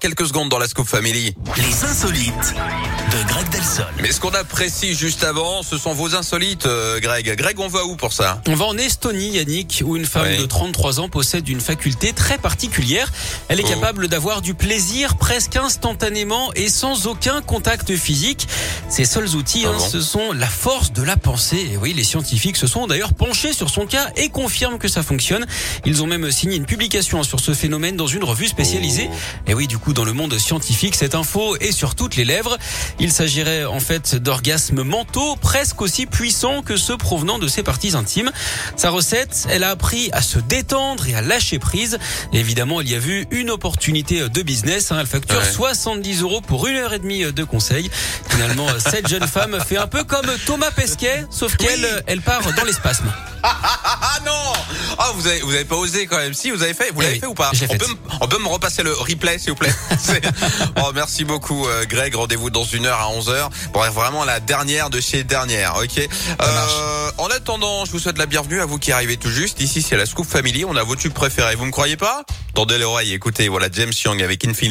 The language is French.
Quelques secondes dans la Scoop Family. Les insolites de Greg Delsol. Mais ce qu'on apprécie juste avant, ce sont vos insolites, euh, Greg. Greg, on va où pour ça? On va en Estonie, Yannick, où une femme Oui. de 33 ans possède une faculté très particulière. Elle est Oh. capable d'avoir du plaisir presque instantanément et sans aucun contact physique. Ses seuls outils, Ah hein, bon ce sont la force de la pensée. Et oui, les scientifiques se sont d'ailleurs penchés sur son cas et confirment que ça fonctionne. Ils ont même signé une publication sur ce phénomène dans une revue spécialisée. Oh. Et oui, du coup, dans le monde scientifique, cette info est sur toutes les lèvres. Il s'agirait en fait d'orgasmes mentaux presque aussi puissants que ceux provenant de ses parties intimes. Sa recette, elle a appris à se détendre et à lâcher prise. Et évidemment, elle y a vu une opportunité de business. hein. Elle facture Ouais. 70 euros pour une heure et demie de conseils. Finalement, cette jeune femme fait un peu comme Thomas Pesquet, sauf qu'elle, elle part dans l'espace. Ah non Ah vous avez vous avez pas osé quand même. Si vous avez fait, vous Eh l'avez oui, fait ou pas on fait. peut, me- on peut me repasser le replay s'il vous plaît. Oh, merci beaucoup euh, Greg. Rendez-vous dans une heure à 11 h pour être vraiment la dernière de chez dernière. Ok? Euh, en attendant, je vous souhaite la bienvenue à vous qui arrivez tout juste. Ici c'est la Scoop Family. On a vos tubes préférés. Vous me croyez pas? Tendez l'oreille. Écoutez, voilà James Young avec Infinity.